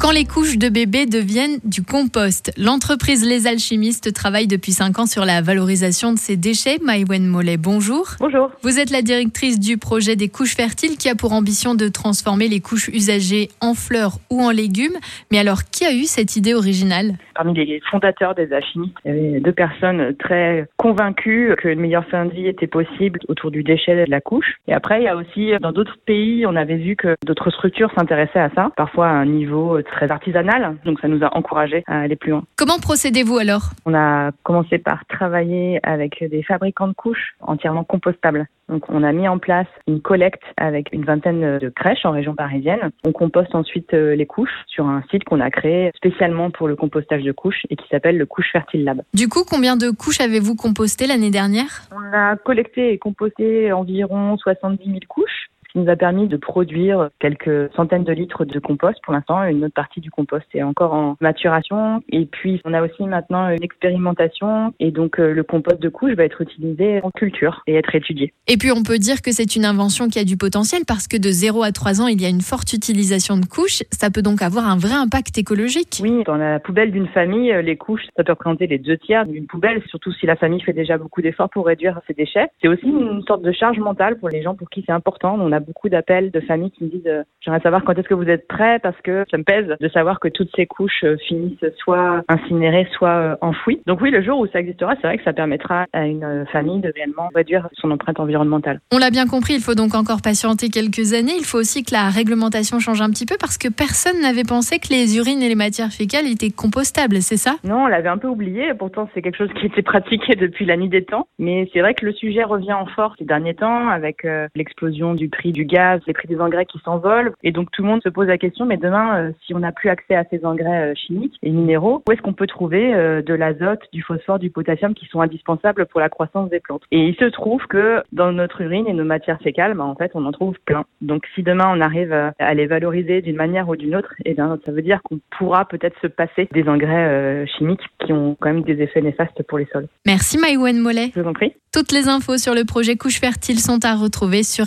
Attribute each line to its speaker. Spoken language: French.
Speaker 1: Quand les couches de bébé deviennent du compost, l'entreprise Les Alchimistes travaille depuis 5 ans sur la valorisation de ces déchets. Maïwen Mollet, bonjour.
Speaker 2: Bonjour.
Speaker 1: Vous êtes la directrice du projet des couches fertiles qui a pour ambition de transformer les couches usagées en fleurs ou en légumes. Mais alors, qui a eu cette idée originale?
Speaker 2: Parmi les fondateurs des alchimistes, il y avait deux personnes très convaincues qu'une meilleure fin de vie était possible autour du déchet de la couche. Et après, il y a aussi, dans d'autres pays, on avait vu que d'autres structures s'intéressaient à ça, parfois à un niveau très artisanal. Donc ça nous a encouragés à aller plus loin.
Speaker 1: Comment procédez-vous alors?
Speaker 2: On a commencé par travailler avec des fabricants de couches entièrement compostables. Donc on a mis en place une collecte avec une vingtaine de crèches en région parisienne. On composte ensuite euh, les couches sur un site qu'on a créé spécialement pour le compostage de couches et qui s'appelle le Couche Fertile Lab.
Speaker 1: Du coup, combien de couches avez-vous composté l'année dernière?
Speaker 2: On a collecté et composté environ 70 000 couches qui nous a permis de produire quelques centaines de litres de compost. Pour l'instant, une autre partie du compost est encore en maturation. Et puis, on a aussi maintenant une expérimentation. Et donc, euh, le compost de couche va être utilisé en culture et être étudié.
Speaker 1: Et puis, on peut dire que c'est une invention qui a du potentiel parce que de 0 à 3 ans, il y a une forte utilisation de couches. Ça peut donc avoir un vrai impact écologique.
Speaker 2: Oui, dans la poubelle d'une famille, les couches, ça peut représenter les deux tiers d'une poubelle, surtout si la famille fait déjà beaucoup d'efforts pour réduire ses déchets. C'est aussi une sorte de charge mentale pour les gens pour qui c'est important. On a beaucoup d'appels de familles qui me disent euh, j'aimerais savoir quand est-ce que vous êtes prêts parce que ça me pèse de savoir que toutes ces couches euh, finissent soit incinérées, soit euh, enfouies. Donc oui, le jour où ça existera, c'est vrai que ça permettra à une famille de réellement réduire son empreinte environnementale.
Speaker 1: On l'a bien compris, il faut donc encore patienter quelques années. Il faut aussi que la réglementation change un petit peu parce que personne n'avait pensé que les urines et les matières fécales étaient compostables, c'est ça?
Speaker 2: Non, on l'avait un peu oublié. Pourtant, c'est quelque chose qui était pratiqué depuis la nuit des temps. Mais c'est vrai que le sujet revient en force ces derniers temps avec l'explosion du prix du gaz, les prix des engrais qui s'envolent. Et donc tout le monde se pose la question, mais demain, euh, si on n'a plus accès à ces engrais euh, chimiques et minéraux, où est-ce qu'on peut trouver euh, de l'azote, du phosphore, du potassium qui sont indispensables pour la croissance des plantes? Et il se trouve que dans notre urine et nos matières fécales, bah, en fait, on en trouve plein. Donc si demain on arrive à les valoriser d'une manière ou d'une autre, et eh bien, ça veut dire qu'on pourra peut-être se passer des engrais chimiques qui ont quand même des effets néfastes pour les sols.
Speaker 1: Merci Maïwen Mollet.
Speaker 2: Je vous en prie.
Speaker 1: Toutes les infos sur le projet Couche Fertile sont à retrouver sur